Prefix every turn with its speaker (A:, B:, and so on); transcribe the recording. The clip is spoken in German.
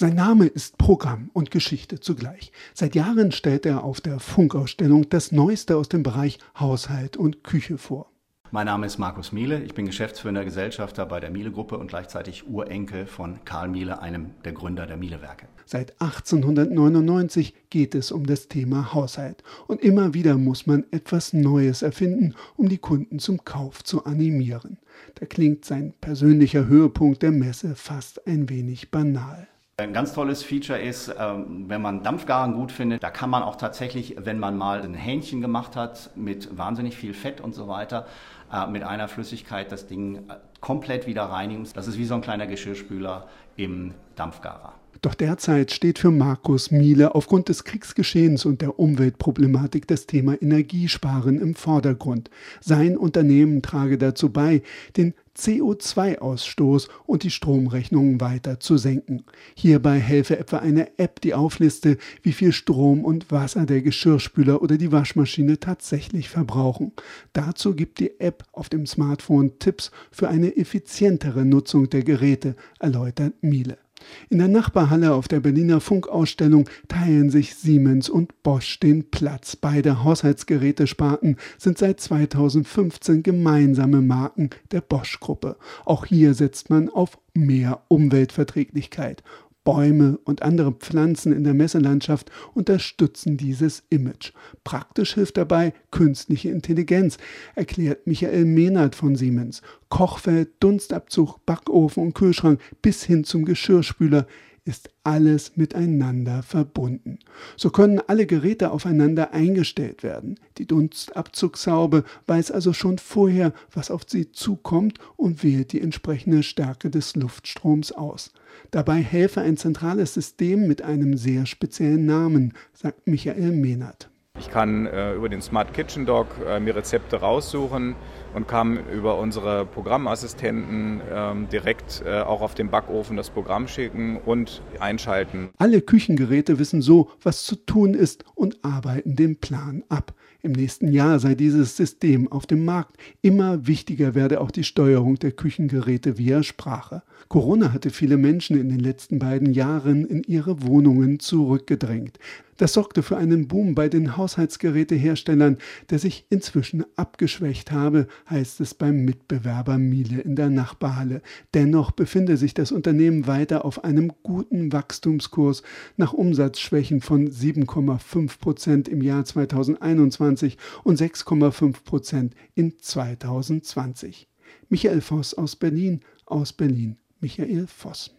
A: Sein Name ist Programm und Geschichte zugleich. Seit Jahren stellt er auf der Funkausstellung das Neueste aus dem Bereich Haushalt und Küche vor.
B: Mein Name ist Markus Miele, ich bin geschäftsführender Gesellschafter bei der Miele-Gruppe und gleichzeitig Urenkel von Karl Miele, einem der Gründer der Miele-Werke.
A: Seit 1899 geht es um das Thema Haushalt und immer wieder muss man etwas Neues erfinden, um die Kunden zum Kauf zu animieren. Da klingt sein persönlicher Höhepunkt der Messe fast ein wenig banal.
B: Ein ganz tolles Feature ist, ähm, wenn man Dampfgaren gut findet, da kann man auch tatsächlich, wenn man mal ein Hähnchen gemacht hat mit wahnsinnig viel Fett und so weiter, äh, mit einer Flüssigkeit das Ding äh, komplett wieder reinigen. Das ist wie so ein kleiner Geschirrspüler im Dampfgarer.
A: Doch derzeit steht für Markus Miele aufgrund des Kriegsgeschehens und der Umweltproblematik das Thema Energiesparen im Vordergrund. Sein Unternehmen trage dazu bei, den CO2-Ausstoß und die Stromrechnungen weiter zu senken. Hierbei helfe etwa eine App, die aufliste, wie viel Strom und Wasser der Geschirrspüler oder die Waschmaschine tatsächlich verbrauchen. Dazu gibt die App auf dem Smartphone Tipps für eine effizientere Nutzung der Geräte, erläutert Miele. In der Nachbarhalle auf der Berliner Funkausstellung teilen sich Siemens und Bosch den Platz. Beide Haushaltsgerätesparten sind seit 2015 gemeinsame Marken der Bosch-Gruppe. Auch hier setzt man auf mehr Umweltverträglichkeit. Bäume und andere Pflanzen in der Messelandschaft unterstützen dieses Image. Praktisch hilft dabei künstliche Intelligenz, erklärt Michael Mehnert von Siemens. Kochfeld, Dunstabzug, Backofen und Kühlschrank bis hin zum Geschirrspüler ist alles miteinander verbunden. So können alle Geräte aufeinander eingestellt werden. Die Dunstabzugshaube weiß also schon vorher, was auf sie zukommt und wählt die entsprechende Stärke des Luftstroms aus. Dabei helfe ein zentrales System mit einem sehr speziellen Namen, sagt Michael Mehnert.
C: Ich kann äh, über den Smart Kitchen Dog äh, mir Rezepte raussuchen und kann über unsere Programmassistenten ähm, direkt äh, auch auf den Backofen das Programm schicken und einschalten.
A: Alle Küchengeräte wissen so, was zu tun ist und arbeiten den Plan ab. Im nächsten Jahr sei dieses System auf dem Markt. Immer wichtiger werde auch die Steuerung der Küchengeräte via Sprache. Corona hatte viele Menschen in den letzten beiden Jahren in ihre Wohnungen zurückgedrängt. Das sorgte für einen Boom bei den Haushaltsgeräteherstellern, der sich inzwischen abgeschwächt habe, heißt es beim Mitbewerber Miele in der Nachbarhalle. Dennoch befinde sich das Unternehmen weiter auf einem guten Wachstumskurs nach Umsatzschwächen von 7,5 Prozent im Jahr 2021 und 6,5 Prozent in 2020. Michael Voss aus Berlin, aus Berlin. Michael Voss.